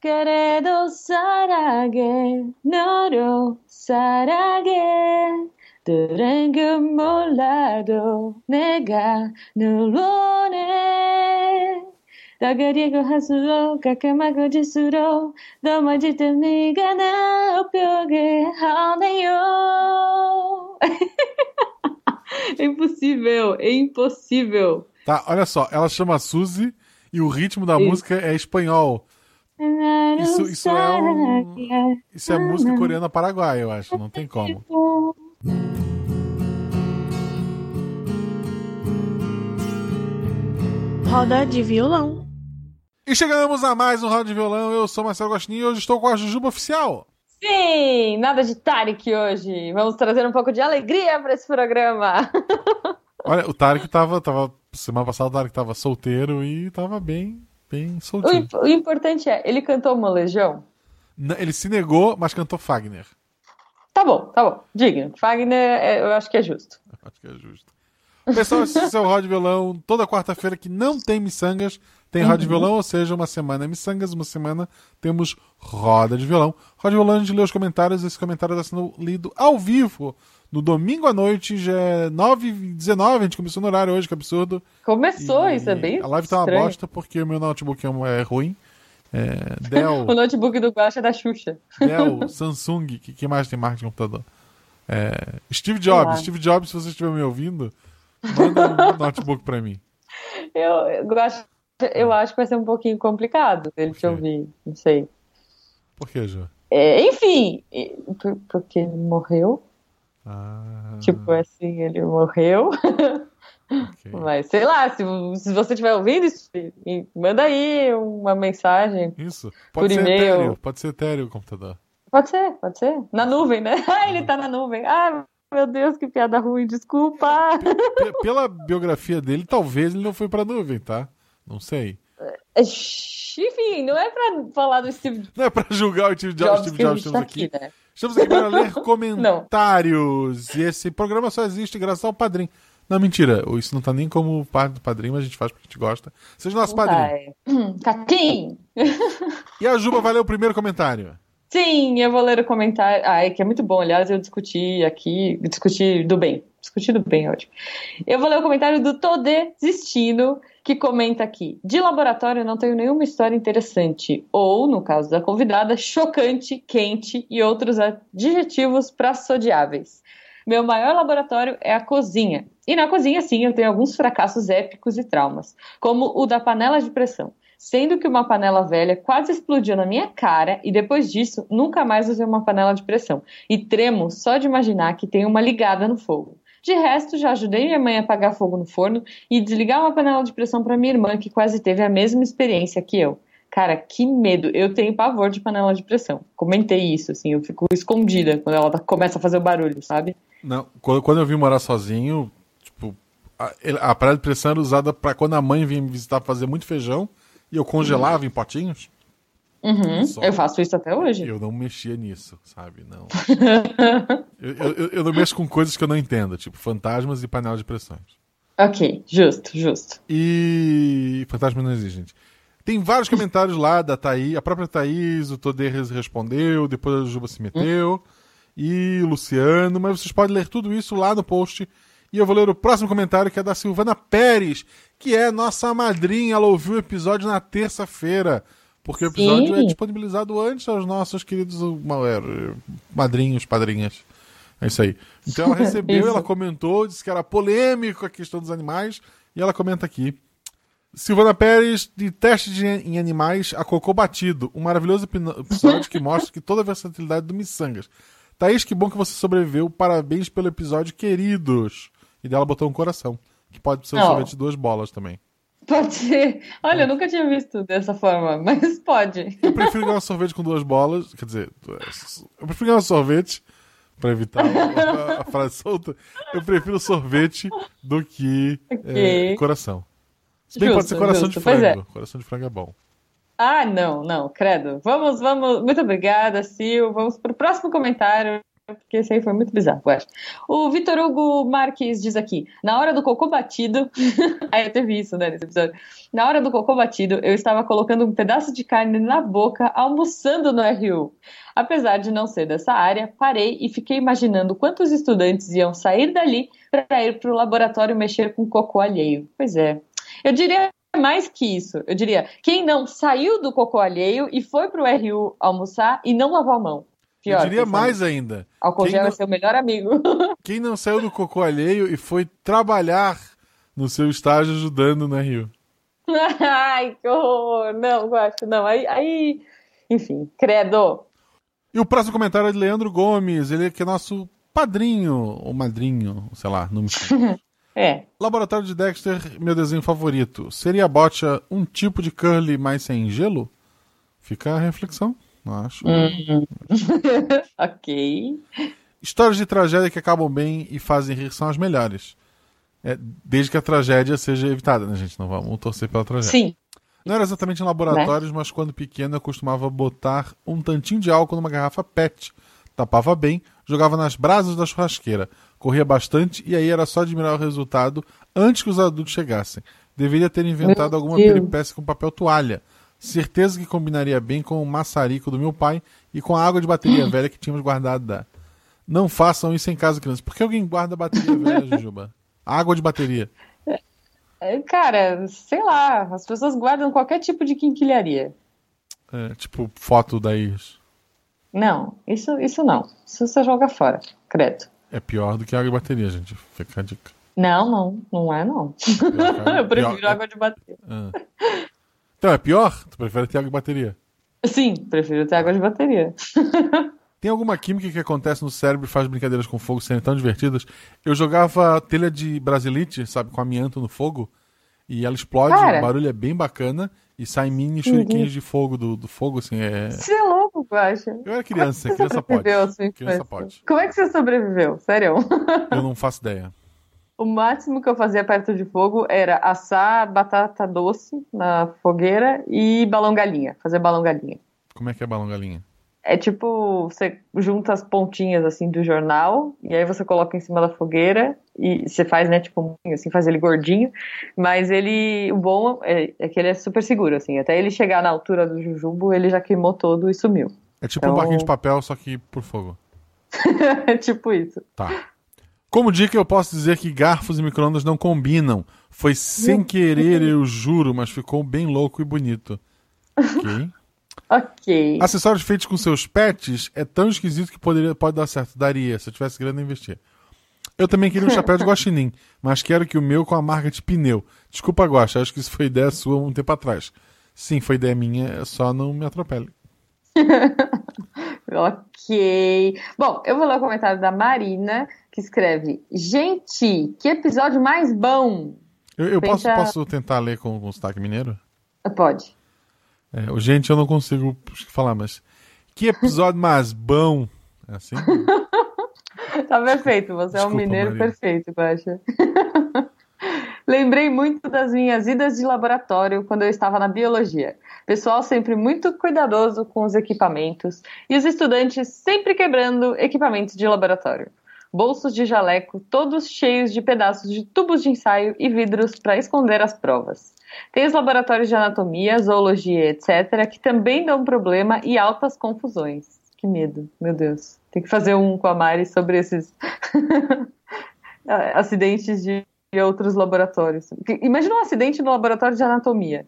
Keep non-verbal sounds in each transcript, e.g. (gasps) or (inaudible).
Queredo sarage, noro sarage, durango molado, nega nulone. Dagarigo hasuro, kakamago jisuro, doma de nega na opyoge haneyo. É impossível, é impossível. Tá, olha só, ela chama Suzy e o ritmo da Isso. música é espanhol. Isso, isso é um. Isso é música coreana paraguaia, eu acho. Não tem como. Roda de violão. E chegamos a mais um Roda de Violão. Eu sou Marcelo Gostinho e hoje estou com a Jujuba Oficial. Sim, nada de Tarek hoje. Vamos trazer um pouco de alegria para esse programa. (laughs) Olha, o Tarek tava, tava. Semana passada o Tarek tava solteiro e tava bem, bem O, soltinho. imp- o importante é, ele cantou Molejão? N- Ele se negou, mas cantou Fagner. Tá bom, tá bom. Digno. Fagner, é, eu acho que é justo. (laughs) Acho que é justo. Pessoal, esse é o Roda de Violão. Toda quarta-feira que não tem miçangas, tem Roda de Uhum. Violão, ou seja, uma semana é miçangas, uma semana temos Roda de Violão. Roda de Violão, a gente lê os comentários, esse comentário está sendo lido ao vivo no domingo à noite, já é 9h19, a gente começou no horário hoje, que absurdo. Começou, E isso é bem A live tá uma estranho. bosta porque o meu notebook é é ruim. É, Dell, (laughs) O notebook do Guacha é da Xuxa. Dell, Samsung, que, que mais tem marca de computador? É, Steve Jobs. Steve Jobs, se você estiver me ouvindo, manda um (laughs) notebook pra mim. Eu, eu, eu acho que vai ser um pouquinho complicado ele te ouvir, não sei. Por que, Jô? É, enfim, por- porque ele morreu. Ah, Tipo assim, ele morreu. (laughs) Mas sei lá, se, se você estiver ouvindo isso, manda aí uma mensagem. Isso. Pode por ser e-mail. etéreo, pode ser etéreo o computador. Pode ser, pode ser. Na nuvem, né? (laughs) Ah, ele tá na nuvem. Ah, meu Deus, que piada ruim, desculpa. P- pela biografia dele, talvez ele não foi pra nuvem, tá? Não sei. É, Enfim, não é pra falar do Steve Não é pra julgar o Steve Jobs, Jobs Steve Jobs estamos tá aqui. aqui, né? Estamos aqui para ler (laughs) (laughs) comentários. E esse programa só existe graças ao padrinho. Não, mentira. Isso não tá nem como parte do padrinho, mas a gente faz porque a gente gosta. Seja nosso padrinho. Ai. Caquim! E a Juba vai ler o primeiro comentário. Sim, eu vou ler o comentário. Ai, que é muito bom. Aliás, eu discuti aqui, discuti do bem. Discuti do bem, ótimo. Eu vou ler o comentário do Tô Desistindo, que comenta aqui: De laboratório não tenho nenhuma história interessante. Ou, no caso da convidada, chocante, quente e outros adjetivos praçodiáveis. Meu maior laboratório é a cozinha. E na cozinha, sim, eu tenho alguns fracassos épicos e traumas, como o da panela de pressão. Sendo que uma panela velha quase explodiu na minha cara e depois disso nunca mais usei uma panela de pressão. E tremo só de imaginar que tem uma ligada no fogo. De resto, já ajudei minha mãe a apagar fogo no forno e desligar uma panela de pressão para minha irmã, que quase teve a mesma experiência que eu. Cara, que medo. Eu tenho pavor de panela de pressão. Comentei isso, assim, eu fico escondida quando ela tá- começa a fazer o barulho, sabe? Não, quando, eu vim morar sozinho, tipo, a, a panela de pressão era usada pra quando a mãe vinha me visitar fazer muito feijão e eu congelava em potinhos. Uhum, Só. eu faço isso até hoje. Eu não mexia nisso, sabe? Não. (laughs) eu, eu- eu- não mexo com coisas que eu não entendo, tipo fantasmas e panela de pressões. Ok, justo, justo. E. Fantasma não existe, gente. Tem vários comentários lá da Thaís, a própria Thaís, o Toderes respondeu, depois a Juba se meteu, e o Luciano, mas vocês podem ler tudo isso lá no post. E eu vou ler o próximo comentário, que é da Silvana Pérez, que é nossa madrinha. Ela ouviu o episódio na terça-feira, porque o episódio Sim. é disponibilizado antes aos nossos queridos ma- é, madrinhos, padrinhas. É isso aí. Então ela (laughs) recebeu, ela comentou, disse que era polêmico a questão dos animais, e ela comenta aqui. Silvana Pérez, de teste de, em animais a cocô batido. Um maravilhoso episódio que mostra que toda a versatilidade do Missangas. Thaís, que bom que você sobreviveu. Parabéns pelo episódio, queridos. E dela botou um coração. Que pode ser um Oh. sorvete de duas bolas também. Pode ser. Olha, eu nunca tinha visto dessa forma, mas pode. Eu prefiro ganhar um sorvete com duas bolas. Quer dizer, eu prefiro ganhar um sorvete pra evitar a, a frase solta. Eu prefiro sorvete do que Ok. é, coração. Se bem pode ser coração justo. de é. frango. Coração de frango é bom. Ah, não, não, credo. Vamos, vamos. Muito obrigada, Sil. Vamos pro próximo comentário. Porque esse aí foi muito bizarro, eu acho. O Vitor Hugo Marques diz aqui: na hora do cocô batido. (laughs) aí teve isso, né, nesse episódio. Na hora do cocô batido, eu estava colocando um pedaço de carne na boca, almoçando no RU. Apesar de não ser dessa área, parei e fiquei imaginando quantos estudantes iam sair dali para ir para o laboratório mexer com cocô alheio. Pois é. Eu diria mais que isso. Eu diria, quem não saiu do cocô alheio e foi pro RU almoçar e não lavou a mão. Pior, eu diria mais ainda. Álcool gel não... é seu melhor amigo. (laughs) Quem não saiu do cocô alheio e foi trabalhar no seu estágio ajudando no RU. (laughs) Ai, que horror. Não, acho, não. Aí, aí, enfim, credo. E o próximo comentário é de Leandro Gomes, ele é que é nosso padrinho, ou madrinho, sei lá, não me (laughs) É. Laboratório de Dexter, meu desenho favorito. Seria a Botcha um tipo de curly mais sem gelo? Fica a reflexão, acho. Uhum. (laughs) ok. Histórias de tragédia que acabam bem e fazem rir são as melhores. É, desde que a tragédia seja evitada, né, gente? Não vamos torcer pela tragédia. Sim. Não era exatamente em laboratórios, né? mas quando pequeno eu costumava botar um tantinho de álcool numa garrafa PET. Tapava bem, jogava nas brasas da churrasqueira corria bastante e aí era só admirar o resultado antes que os adultos chegassem. Deveria ter inventado meu alguma Deus. peripécia com papel toalha. Certeza que combinaria bem com o maçarico do meu pai e com a água de bateria (laughs) velha que tínhamos guardado da. Não façam isso em casa, crianças. Por que alguém guarda bateria velha, (laughs) Jujuba? Água de bateria. É, cara, sei lá, as pessoas guardam qualquer tipo de quinquilharia. É, tipo foto da Iris. Não, isso, isso não. Isso você joga fora, credo. É pior do que água de bateria, gente. Fica a dica. Não, não, não é não. (laughs) eu prefiro pior, água de bateria. Então, é pior? Tu prefere ter água de bateria? Sim, prefiro ter água de bateria. (laughs) Tem alguma química que acontece no cérebro e faz brincadeiras com fogo serem tão divertidas? Eu jogava telha de brasilite, sabe, com amianto no fogo, e ela explode, Cara. o barulho é bem bacana, e sai mini shurikens de fogo do, do fogo, assim, é... Você é louco, Guaxa. Eu era criança, criança pode. Criança pode. Como é que você sobreviveu? Sério? Eu não faço ideia. (laughs) O máximo que eu fazia perto de fogo era assar batata doce na fogueira e balão galinha, fazer balão galinha. Como é que é balão galinha? É tipo, você junta as pontinhas assim do jornal e aí você coloca em cima da fogueira e você faz, né, tipo, assim, faz ele gordinho, mas ele, o bom é, é, que ele é super seguro, assim, até ele chegar na altura do jujubo, ele já queimou todo e sumiu. É tipo então... um barquinho de papel, só que por fogo. (laughs) é tipo isso. Tá. Como dica, eu posso dizer que garfos e microondas não combinam. Foi sem querer, eu juro, mas ficou bem louco e bonito. Ok. (laughs) Ok. Acessórios feitos com seus pets é tão esquisito que poderia, pode dar certo. Daria, se eu tivesse grana investir. Eu também queria um chapéu de guaxinim, (laughs) mas quero que o meu com a marca de pneu. Desculpa, Guaxa, acho que isso foi ideia sua um tempo atrás. Sim, foi ideia minha, só não me atropele. (laughs) ok. Bom, eu vou ler o comentário da Marina, que escreve: Gente, que episódio mais bom! Eu, eu Pensa... posso, posso tentar ler com, com sotaque mineiro? Pode. É, o gente eu não consigo falar, mas. Que episódio mais bom! É assim? (laughs) tá perfeito, você Desculpa, é um mineiro Maria. perfeito, Guaxa. Lembrei muito das minhas idas de laboratório quando eu estava na biologia. Pessoal sempre muito cuidadoso com os equipamentos e os estudantes sempre quebrando equipamentos de laboratório. Bolsos de jaleco, todos cheios de pedaços de tubos de ensaio e vidros para esconder as provas. Tem os laboratórios de anatomia, zoologia, etc., que também dão problema e altas confusões. Que medo, meu Deus. Tem que fazer um com a Mari sobre esses (laughs) acidentes de outros laboratórios. Imagina um acidente no laboratório de anatomia.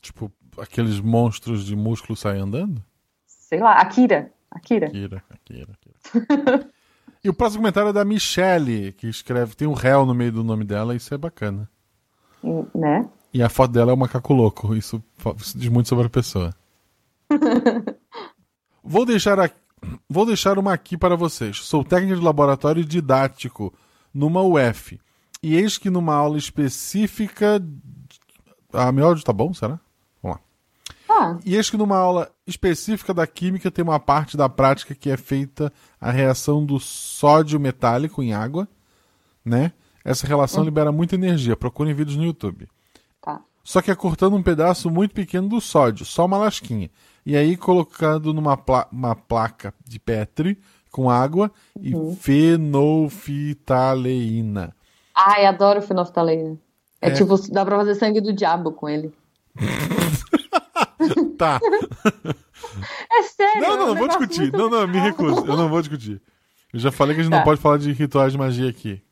Tipo, aqueles monstros de músculo saem andando? Sei lá, Akira. Akira. Akira, Akira, Akira. e o próximo comentário é da Michelle, que escreve, tem um réu no meio do nome dela, isso é bacana. Né? E a foto dela é um macaco louco. Isso, isso diz muito sobre a pessoa. (laughs) Vou deixar, aqui, vou deixar uma aqui para vocês. Sou técnico de laboratório didático numa UF. E eis que numa aula específica. Ah, meu áudio tá bom, será? Vamos lá. Ah. E eis que numa aula específica da química tem uma parte da prática que é feita a reação do sódio metálico em água, né? Essa relação uhum. libera muita energia. Procurem vídeos no YouTube. Só que é cortando um pedaço muito pequeno do sódio, só uma lasquinha. E aí colocando numa pla placa de Petri, com água Uhum. e fenolfitaleína. Ai, adoro fenolftaleína. É, É. tipo, dá pra fazer sangue do diabo com ele. (laughs) Tá. É sério. Não, é um não, não vou discutir. Não, não, me recuso. Eu não vou discutir. Eu já falei que a gente Tá. não pode falar de rituais de magia aqui.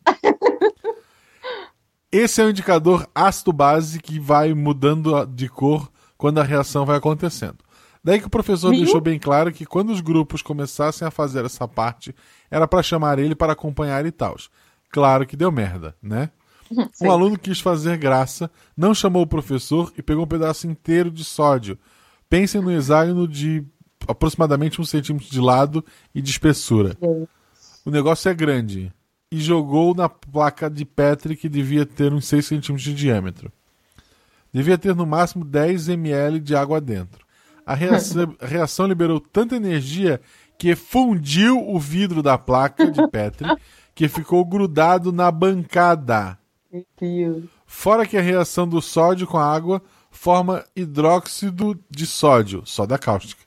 Esse é um indicador ácido-base que vai mudando de cor quando a reação vai acontecendo. Daí que o professor Viu? deixou bem claro que quando os grupos começassem a fazer essa parte, era pra chamar ele para acompanhar e tal. Claro que deu merda, né? (laughs) Sim. Um aluno quis fazer graça, não chamou o professor e pegou um pedaço inteiro de sódio. Pensem no hexágono de aproximadamente um centímetro de lado e de espessura. O negócio é grande. E jogou na placa de Petri que devia ter uns 6 centímetros de diâmetro. Devia ter no máximo 10 ml de água dentro. A reação, (laughs) a reação liberou tanta energia que fundiu o vidro da placa de (laughs) Petri que ficou grudado na bancada. Meu Deus. Fora que a reação do sódio com a água forma hidróxido de sódio, soda cáustica.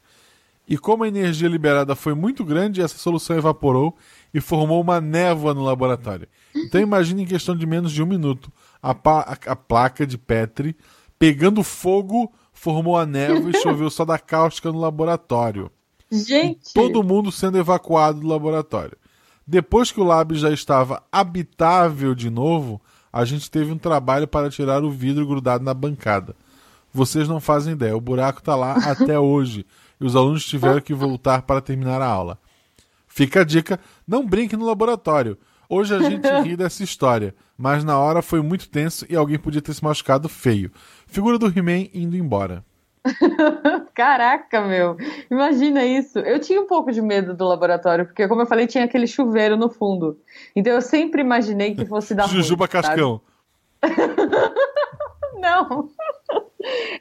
E como a energia liberada foi muito grande, essa solução evaporou e formou uma névoa no laboratório. Então imagine em questão de menos de um minuto a, a- a placa de Petri pegando fogo, formou a névoa e (laughs) choveu soda cáustica no laboratório. Gente. Todo mundo sendo evacuado do laboratório. Depois que o lab já estava habitável de novo, a gente teve um trabalho para tirar o vidro grudado na bancada. Vocês não fazem ideia, o buraco está lá (laughs) até hoje e os alunos tiveram que voltar para terminar a aula. Fica a dica: não brinque no laboratório. Hoje a gente (laughs) ri dessa história, mas na hora foi muito tenso e alguém podia ter se machucado feio. Figura do He-Man indo embora. (laughs) Caraca, meu. Imagina isso. Eu tinha um pouco de medo do laboratório, porque, como eu falei, tinha aquele chuveiro no fundo. Então eu sempre imaginei que fosse dar (laughs) ruim, Jujuba sabe? Cascão. (laughs) Não.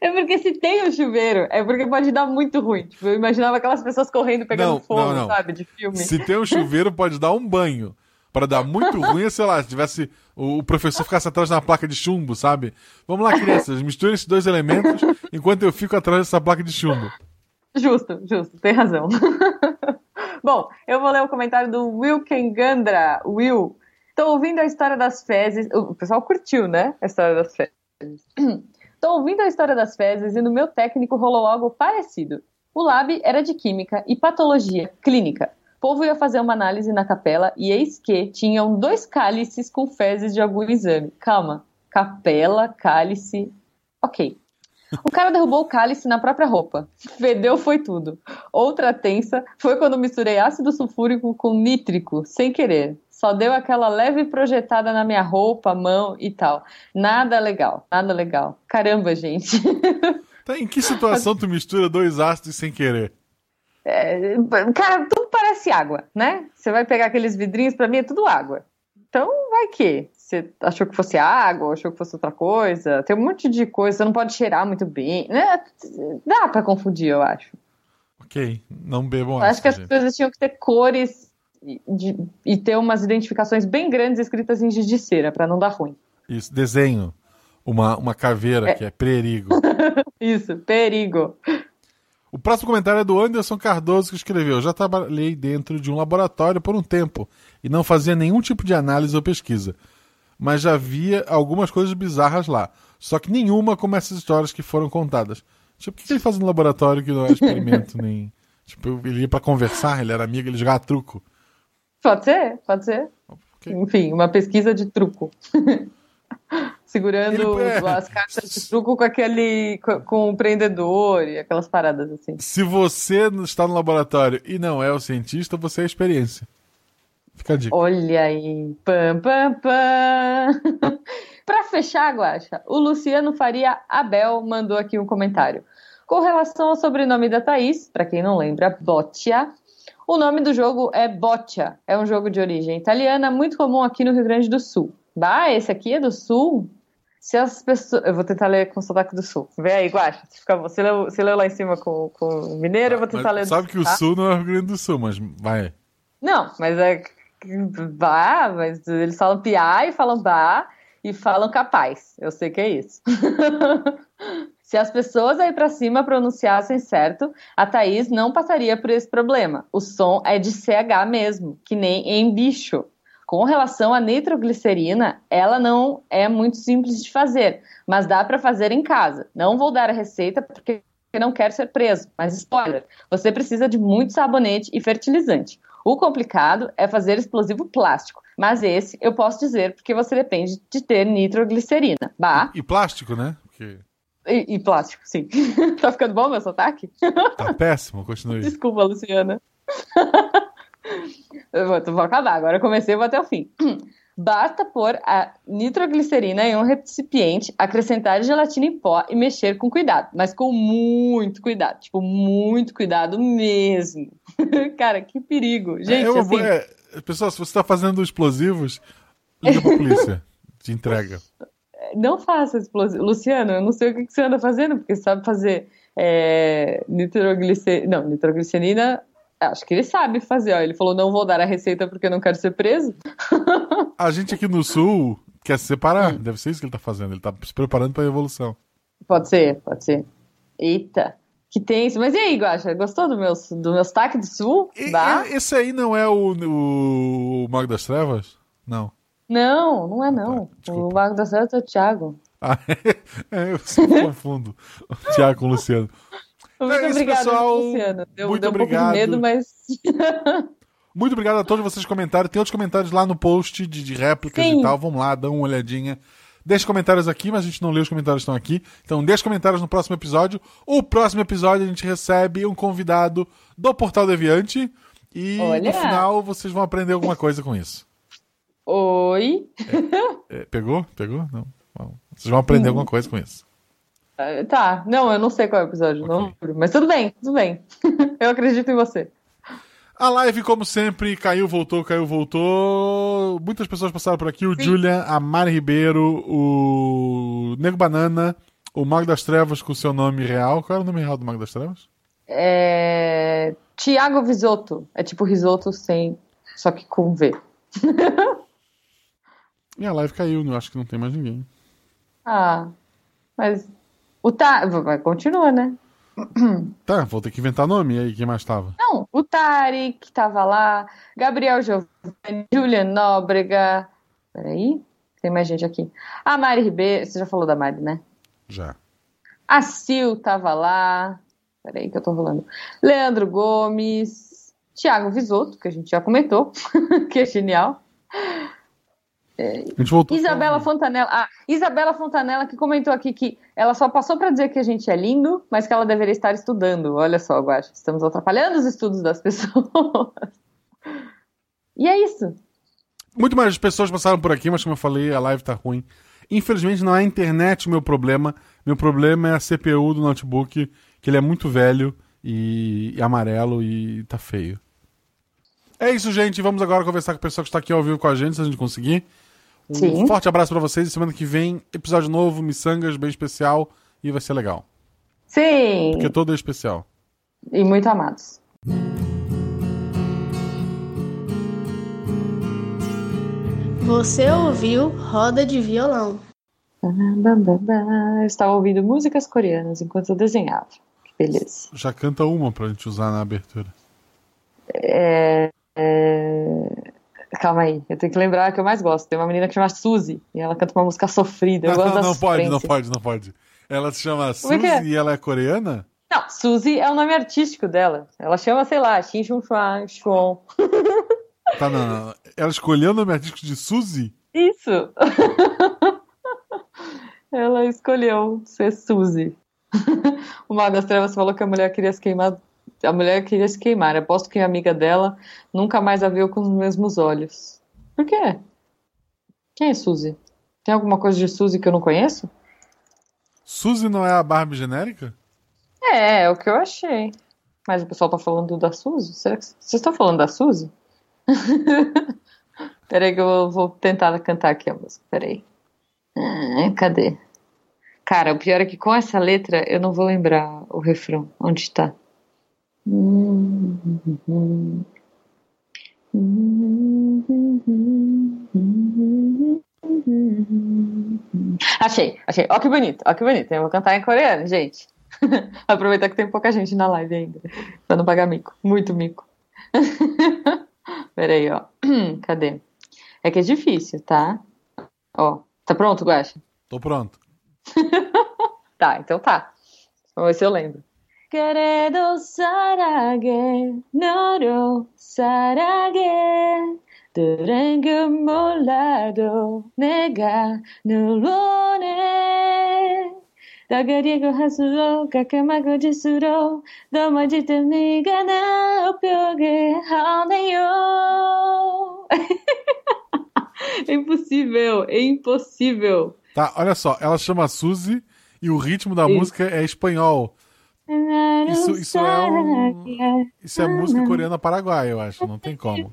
É porque se tem o chuveiro, é porque pode dar muito ruim. Tipo, eu imaginava aquelas pessoas correndo pegando Não, fogo, não, não. sabe? De filme. Se tem um chuveiro, pode dar um banho. Para dar muito ruim, sei lá, se tivesse o professor ficasse atrás da placa de chumbo, sabe? Vamos lá, crianças, misturem esses dois elementos enquanto eu fico atrás dessa placa de chumbo. Justo, justo, tem razão. (laughs) Bom, eu vou ler o comentário do Will Kengandra. Will, tô ouvindo a história das fezes. O pessoal curtiu, né? A história das fezes. (clears throat) Tô ouvindo a história das fezes e no meu técnico rolou algo parecido. O lab era de química e patologia clínica. Povo ia fazer uma análise na capela e eis que tinham dois cálices com fezes de algum exame. Calma. Capela, cálice. Ok. O cara derrubou o cálice na própria roupa. Fedeu foi tudo. Outra tensa foi quando misturei ácido sulfúrico com nítrico, sem querer. Só deu aquela leve projetada na minha roupa, mão e tal. Nada legal, nada legal. Caramba, gente. (laughs) Tá, em que situação tu mistura dois ácidos sem querer? É, cara, tudo parece água, né? Você vai pegar aqueles vidrinhos, pra mim é tudo água. Então, vai que? Você achou que fosse água, achou que fosse outra coisa? Tem um monte de coisa, você não pode cheirar muito bem. Né? Dá pra confundir, eu acho. Ok, não bebam acho que as gente. coisas tinham que ter cores e, de- e ter umas identificações bem grandes escritas em giz de cera, pra não dar ruim. Isso, desenho. Uma, uma caveira que é perigo. (laughs) Isso, perigo. O próximo comentário é do Anderson Cardoso que escreveu: Já trabalhei dentro de um laboratório por um tempo e não fazia nenhum tipo de análise ou pesquisa. Mas já via algumas coisas bizarras lá. Só que nenhuma como essas histórias que foram contadas. Tipo, o que ele faz no laboratório que não é experimento (laughs) nem. Tipo, ele ia pra conversar, ele era amigo, ele jogava truco. Pode ser, pode ser. Ok. Enfim, uma pesquisa de truco. (laughs) Segurando Ele- as cartas de (laughs) truco com aquele. com, o prendedor e aquelas paradas assim. Se você está no laboratório e não é o cientista, você é a experiência. Fica a dica. Olha aí. Pam, pam, pam. (laughs) Pra fechar, Guaxa, o Luciano Faria Abel mandou aqui um comentário. Com relação ao sobrenome da Thaís, pra quem não lembra, Boccia, o nome do jogo é Boccia. É um jogo de origem italiana, muito comum aqui no Rio Grande do Sul. Bah, esse aqui é do Sul? Se as pessoas. Eu vou tentar ler com sotaque do Sul. Vê aí, se fica- Você leu, você leu lá em cima com, com o mineiro, eu vou tentar Mas ler do sabe que o tá? sul não é o Rio Grande do Sul, mas vai. Não, mas é. Vá, mas eles falam piá e falam bah e falam capaz. Eu sei que é isso. (laughs) Se as pessoas aí pra cima pronunciassem certo, a Thaís não passaria por esse problema. O som é de CH mesmo, que nem em bicho. Com relação à nitroglicerina, ela não é muito simples de fazer, mas dá para fazer em casa. Não vou dar a receita porque não quero ser preso, mas spoiler, você precisa de muito sabonete e fertilizante. O complicado é fazer explosivo plástico, mas esse eu posso dizer porque você depende de ter nitroglicerina. Bah. E, e plástico, né? Porque... E, e, plástico, sim. (laughs) tá ficando bom meu sotaque? Tá péssimo, continue. Desculpa, Luciana. (laughs) eu vou, vou acabar, agora eu comecei e vou até o fim. Basta pôr a nitroglicerina em um recipiente, acrescentar gelatina em pó e mexer com cuidado, mas com muito cuidado, tipo, muito cuidado mesmo. (laughs) Cara, que perigo. Gente, é, assim... é, pessoal, se você está fazendo explosivos, liga pra polícia, te entrega. (laughs) Não faça explosivos. Luciano, eu não sei o que você anda fazendo, porque você sabe fazer é, nitroglicerina. Não, nitroglicerina Acho que ele sabe fazer, ó. Ele falou: não vou dar a receita porque não quero ser preso. (laughs) A gente aqui no sul quer se separar. Hum. Deve ser isso que ele tá fazendo. Ele tá se preparando pra evolução. Pode ser, pode ser. Eita. Que tenso. Mas e aí, Guaxa? Gostou do meu, do meu sotaque do sul? E, esse aí não é o, o Mago das Trevas? Não. Não, não é não. Tá, o Mago das Trevas é o Thiago. Ah, (laughs) é? eu sempre confundo o Thiago com o Luciano. Muito é obrigada, pessoal. Luciano. Deu, muito deu um obrigado. pouco de medo, mas. (laughs) muito obrigado a todos vocês que comentaram. Tem outros comentários lá no post de, de réplicas Sim. e tal. Vamos lá, dá uma olhadinha. Deixe comentários aqui, mas a gente não lê os comentários que estão aqui. Então deixe comentários no próximo episódio. O próximo episódio a gente recebe um convidado do Portal Deviante. E Olha. no final vocês vão aprender alguma coisa com isso. Oi? É, é, pegou? Pegou? Não. Vocês vão aprender alguma coisa com isso. Ah, tá, não, eu não sei qual é o episódio, okay. não mas tudo bem, tudo bem. (laughs) eu acredito em você. A live, como sempre, caiu, voltou, caiu, voltou. Muitas pessoas passaram por aqui: o Sim. Julian, a Mari Ribeiro, o Nego Banana, o Mago das Trevas com o seu nome real. Qual era o nome real do Mago das Trevas? É. Tiago Visotto. É tipo risoto sem. Só que com V. (laughs) e a live caiu, eu acho que não tem mais ninguém. Ah, mas o Ta... Continua, né? Tá, vou ter que inventar nome. E aí, quem mais tava? Não, o Tarek tava lá, Gabriel Giovanni, Julian Nóbrega. Peraí, tem mais gente aqui. A Mari Ribeiro, você já falou da Mari, né? Já. A Sil tava lá. Peraí que eu tô rolando. Leandro Gomes, Thiago Visoto, que a gente já comentou, (laughs) que é genial. É, a gente voltou Isabela Fontanella. Ah, Isabela Fontanella que comentou aqui que ela só passou para dizer que a gente é lindo, mas que ela deveria estar estudando. Olha só, Guacha, estamos atrapalhando os estudos das (laughs) pessoas. e é isso. Muito mais pessoas passaram por aqui, mas como eu falei, a live tá ruim. Infelizmente não é a internet o meu problema. Meu problema é a CPU do notebook, que ele é muito velho e, e amarelo e tá feio. É isso, gente. Vamos agora conversar com o pessoal que está aqui ao vivo com a gente, se a gente conseguir. Um Sim. forte abraço para vocês. Semana que vem, episódio novo, Missangas, bem especial. E vai ser legal. Sim. Porque todo é especial. E muito amados. Você ouviu Roda de Violão. Estava ouvindo músicas coreanas enquanto eu desenhava. Que beleza. Já canta uma pra gente usar na abertura. É... Calma aí, eu tenho que lembrar que eu mais gosto. Tem uma menina que chama Suzy e ela canta uma música sofrida. Eu não, gosto não, não pode, não pode, não pode. Ela se chama Suzy é? e ela é coreana? Não, Suzy é o nome artístico dela. Ela chama, sei lá, Xin Chun Chuan Chuan. Tá, não, não. Ela escolheu o nome artístico de Suzy? Isso. (laughs) ela escolheu ser Suzy. (laughs) o Mago das Trevas falou que a mulher queria se queimar a mulher queria se queimar. Aposto que a amiga dela nunca mais a viu com os mesmos olhos. Por quê? Quem é Suzy? Tem alguma coisa de Suzy que eu não conheço? Suzy não é a Barbie genérica? É, é o que eu achei. Mas o pessoal tá falando da Suzy? Será que vocês estão falando da Suzy? (laughs) Peraí que eu vou tentar cantar aqui a música. Peraí. Ah, cadê? Cara, o pior é que com essa letra eu não vou lembrar o refrão. Onde tá? Achei, achei. Ó que bonito, ó que bonito. Eu vou cantar em coreano, gente. (laughs) Aproveitar que tem pouca gente na live ainda. Pra não pagar mico. Muito mico. (laughs) Peraí, ó. (clears throat) Cadê? É que é difícil, tá? Ó. Tá pronto, Guaxa? Tô pronto. (laughs) tá, então tá. Vamos ver se eu lembro. Queredo sarage, noro sarage, durante molado, nega, nulone. Dagarigo hasuro, kakamago jisuro, doma jitamiga na opyoge haneyo. É impossível, é impossível. Tá, olha só, ela chama Suzy e o ritmo da Isso. música é espanhol. Isso, isso é um, isso é música coreana paraguaia, eu acho. Não tem como.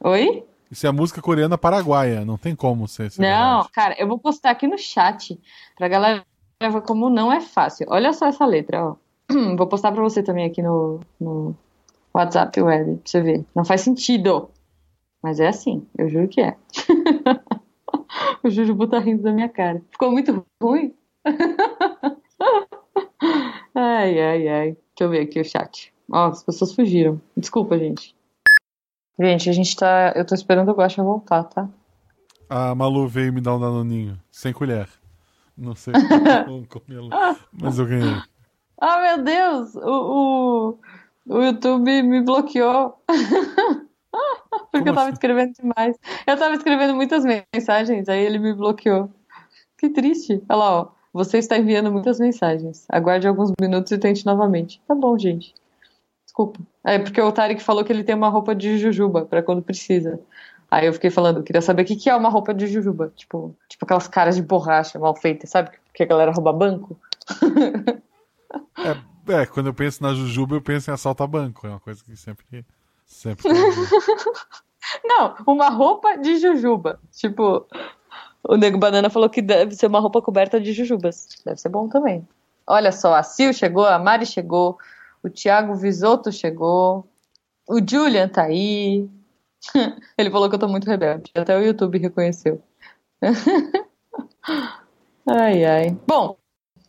Oi? Isso é música coreana paraguaia. Não tem como ser. ser Não, verdade. cara, eu vou postar aqui no chat pra galera ver como não é fácil. Olha só essa letra, ó. (clears throat) Vou postar pra você também aqui no, no WhatsApp web, pra você ver. Não faz sentido. Mas é assim, eu juro que é. (laughs) o Jujubu tá rindo da minha cara. Ficou muito ruim? (laughs) ai, ai, ai. Deixa eu ver aqui o chat. Ó, as pessoas fugiram. Desculpa, gente. Gente, a gente tá. Eu tô esperando o Guaxa voltar, tá? A Malu veio me dar um danoninho. Sem colher. Não sei como. (laughs) Mas eu ganhei. Ah, meu Deus! O, o, o YouTube me bloqueou. (laughs) Porque Como eu tava assim? escrevendo demais. Eu tava escrevendo muitas mensagens, aí ele me bloqueou. Que triste. Olha lá, ó. Você está enviando muitas mensagens. Aguarde alguns minutos e tente novamente. Tá bom, gente. Desculpa. É porque o Tarek falou que ele tem uma roupa de jujuba pra quando precisa. Aí eu fiquei falando, queria saber o que, que é uma roupa de jujuba. Tipo, tipo aquelas caras de borracha mal feitas, sabe? Que a galera rouba banco. É, é, quando eu penso na Jujuba, eu penso em assalto a banco. É uma coisa que sempre. Sempre. (laughs) Não, uma roupa de jujuba. Tipo, o Nego Banana falou que deve ser uma roupa coberta de jujubas. Deve ser bom também. Olha só, a Sil chegou, a Mari chegou, o Thiago Visoto chegou, o Julian tá aí. (laughs) Ele falou que eu tô muito rebelde. Até o YouTube reconheceu. (laughs) ai, ai. Bom,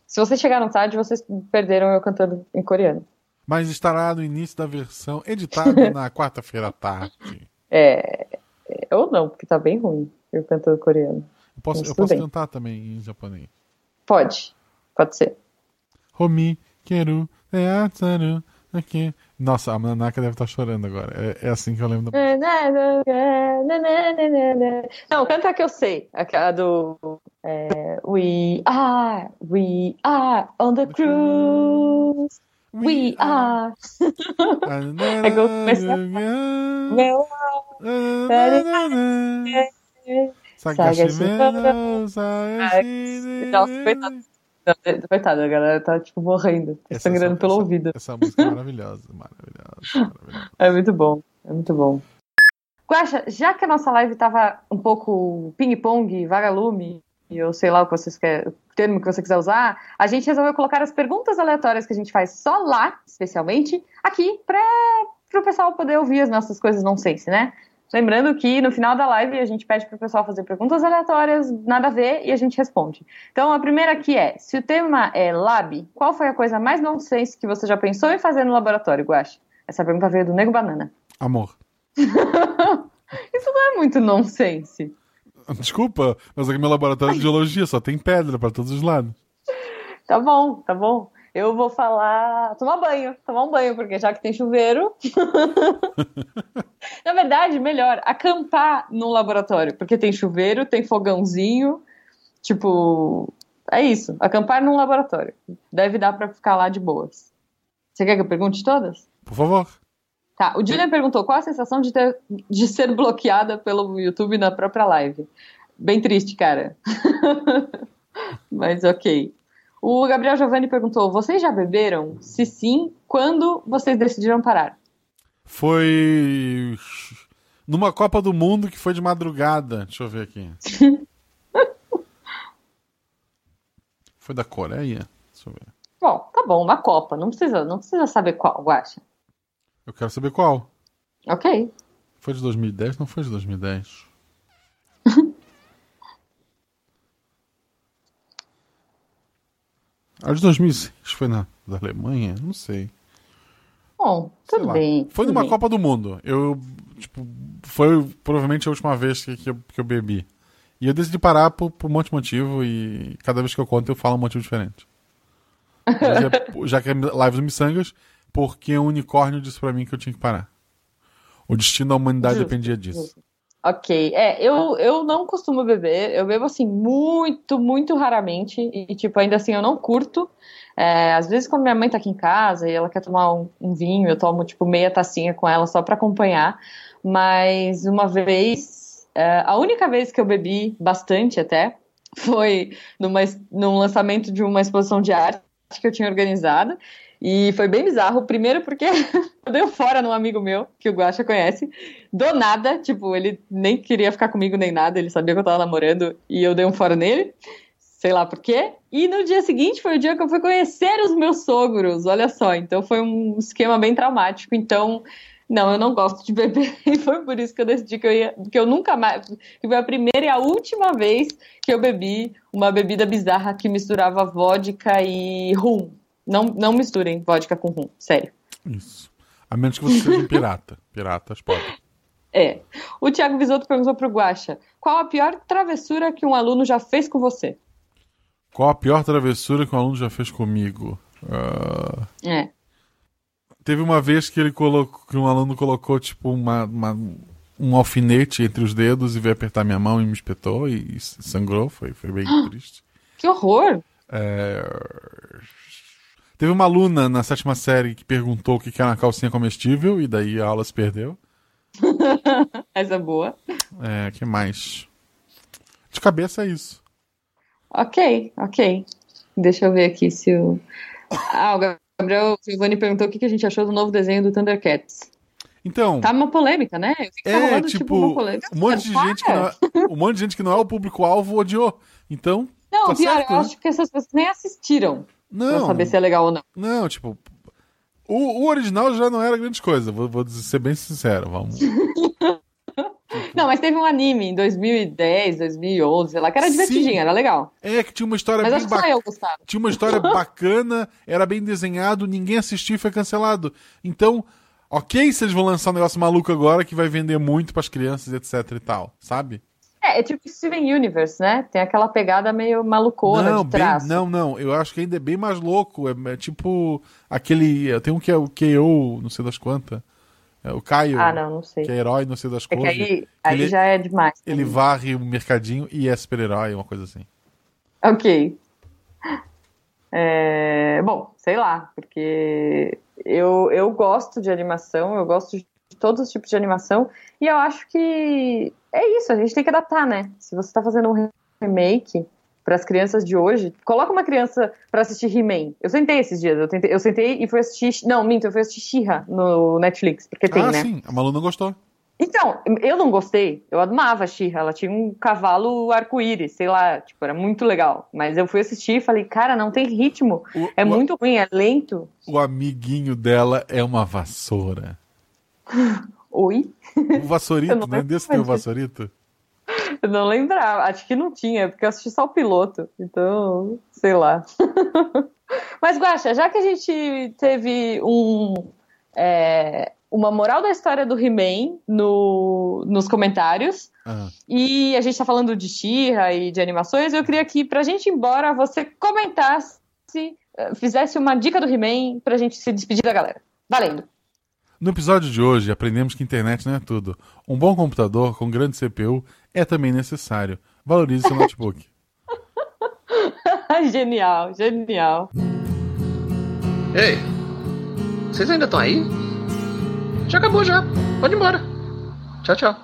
se vocês chegaram tarde, vocês perderam eu cantando em coreano. Mas estará no início da versão editada (laughs) na quarta-feira à tarde. É, é, Ou não, porque tá bem ruim eu cantando coreano. Eu posso, eu posso bem. cantar também em japonês. Pode, pode ser. Homi, Keru, Eatsaru, aqui. Nossa, a Manaka deve estar chorando agora. É, é assim que eu lembro da. Não, canta que eu sei. Aquela do. é, we are, we are on the cruise. We are. (laughs) É que eu comecei a- (laughs) Sagashimeno, Sagashimeno. Nossa, coitado. A galera tá tipo morrendo, Essa- sangrando essa- pelo essa- ouvido. Essa música é maravilhosa, maravilhosa, maravilhosa. É muito bom, é muito bom. Guaxa, já que a nossa live tava um pouco ping-pong, vagalume, e eu sei lá o que vocês querem, o termo que você quiser usar, a gente resolveu colocar as perguntas aleatórias que a gente faz só lá, especialmente, aqui, para o pessoal poder ouvir as nossas coisas não sei se, né? Lembrando que no final da live a gente pede para o pessoal fazer perguntas aleatórias, nada a ver, e a gente responde. Então a primeira aqui é: se o tema é lab, qual foi a coisa mais nonsense que você já pensou em fazer no laboratório, Guaxa? Essa pergunta veio do Nego Banana. Amor. (laughs) Isso não é muito nonsense. Desculpa, mas aqui meu laboratório de geologia só tem pedra pra todos os lados. Tá bom, tá bom. Eu vou falar. Tomar banho, tomar um banho, porque já que tem chuveiro. (laughs) Na verdade, melhor, acampar no laboratório, porque tem chuveiro, tem fogãozinho. Tipo, é isso. Acampar num laboratório. Deve dar pra ficar lá de boas. Você quer que eu pergunte todas? Por favor. Tá, o Julian perguntou qual a sensação de, ter, de ser bloqueada pelo YouTube na própria live. Bem triste, cara. (laughs) Mas ok. O Gabriel Giovanni perguntou: vocês já beberam? Se sim, quando vocês decidiram parar? Foi numa Copa do Mundo que foi de madrugada. Deixa eu ver aqui. (laughs) Foi da Coreia? Deixa eu ver. Bom, tá bom, uma Copa. Não precisa, não precisa saber qual, Guaxa. Eu quero saber qual. Ok. Foi de 2010? Não foi de 2010. A de 2006 foi na da Alemanha? Não sei. Bom, Sei tudo lá. bem. Foi tudo numa bem. Copa do Mundo. Eu, tipo, foi provavelmente a última vez que, que, eu, que eu bebi. E eu decidi parar por, por um monte de motivo e cada vez que eu conto eu falo um motivo diferente. É- (laughs) já que é live do Missangas, porque um unicórnio disse pra mim que eu tinha que parar. O destino da humanidade Justo, dependia disso. justo. Ok, é, eu, eu não costumo beber, eu bebo assim muito, muito raramente e tipo, ainda assim eu não curto. É, às vezes quando minha mãe tá aqui em casa e ela quer tomar um, um vinho, eu tomo tipo meia tacinha com ela só pra acompanhar. Mas uma vez, é, a única vez que eu bebi bastante até foi numa, num lançamento de uma exposição de arte que eu tinha organizado. E foi bem bizarro, primeiro porque (laughs) eu dei fora num amigo meu, que o Guaxa conhece, do nada, tipo, ele nem queria ficar comigo nem nada, ele sabia que eu tava namorando e eu dei um fora nele, sei lá por quê. E no dia seguinte foi o dia que eu fui conhecer os meus sogros, olha só, então foi um esquema bem traumático, então. Não, eu não gosto de beber (laughs) e foi por isso que eu decidi que eu ia, que eu nunca mais, que foi a primeira e a última vez que eu bebi uma bebida bizarra que misturava vodka e rum. Não, não misturem vodka com rum, sério. Isso. A menos que você seja um pirata. (laughs) Piratas podem. É. O Thiago Bisotto perguntou pro Guaxa: qual a pior travessura que um aluno já fez com você? Qual a pior travessura que um aluno já fez comigo? Ah, É. Teve uma vez que ele colocou, que um aluno colocou tipo uma, uma- um alfinete entre os dedos e veio apertar minha mão e me espetou e, e sangrou, foi, foi bem (gasps) triste. Que horror! É, Teve uma aluna na sétima série que perguntou o que era uma calcinha comestível e daí a aula se perdeu. (laughs) Essa é boa. É, que mais? De cabeça é isso. Ok, ok. Deixa eu ver aqui se o. Ah, o Gabriel Silvani perguntou o que a gente achou do novo desenho do Thundercats. Então, Tá uma polêmica, né? Fico é rolando, tipo, uma polêmica. um monte de gente que não é, um monte de gente que não é o público-alvo odiou. Então, Não, tá pior, certo, eu né? acho que essas pessoas nem assistiram pra não. saber se é legal ou não. Não, tipo. O, o original já não era grande coisa, vou, vou ser bem sincero. Vamos. (laughs) Não, mas teve um anime em 2010, 2011, sei lá, que era Sim. divertidinho, era legal. É que tinha uma história Mas bem acho que só bacana. eu gostava. Tinha uma história (laughs) bacana, era bem desenhado, ninguém assistiu e foi cancelado. Então, ok se eles vão lançar um negócio maluco agora que vai vender muito pras crianças, etc e tal, sabe? É, é tipo Steven Universe, né? Tem aquela pegada meio malucona não, de bem, traço. não, não. Eu acho que ainda é bem mais louco. É, é tipo aquele. Tem um que é o KO, não sei das quantas. É o Caio, Ah, não, não que é herói, não sei das É coisas. aí, aí Ele- já é demais. Ele varre o mercadinho e é super-herói, uma coisa assim. Ok. É, bom, sei lá, porque eu, eu gosto de animação, eu gosto de todos os tipos de animação, e eu acho que é isso, a gente tem que adaptar, né? Se você tá fazendo um remake para as crianças de hoje, coloca uma criança para assistir He-Man. Eu sentei esses dias, eu, tentei, eu sentei e fui assistir. Não, minto, eu fui assistir She-Ra no Netflix, porque tem, ah, né? sim, a Malu não gostou. Então, eu não gostei. Eu amava a She-Ra. Ela tinha um cavalo arco-íris, sei lá, tipo, era muito legal. Mas eu fui assistir e falei, cara, não tem ritmo. O- É o- muito ruim, é lento. O amiguinho dela é uma vassoura. (laughs) Oi? O vassourito, (laughs) não né? Desse tem o lembro disso. vassourito? Eu não lembrava. Acho que não tinha, porque eu assisti só o piloto. Então, sei lá. (laughs) Mas, Guaxa, já que a gente teve um. é, uma moral da história do He-Man no, nos comentários. Ah, E a gente tá falando de She-Ra e de animações. Eu queria que, pra gente ir embora, você comentasse, eh, fizesse uma dica do He-Man pra gente se despedir da galera. Valendo. No episódio de hoje, aprendemos que internet não é tudo. Um bom computador com grande CPU é também necessário. Valorize seu notebook. (laughs) genial, genial. Ei, vocês ainda estão aí? Já acabou já. Pode ir embora. Tchau, tchau.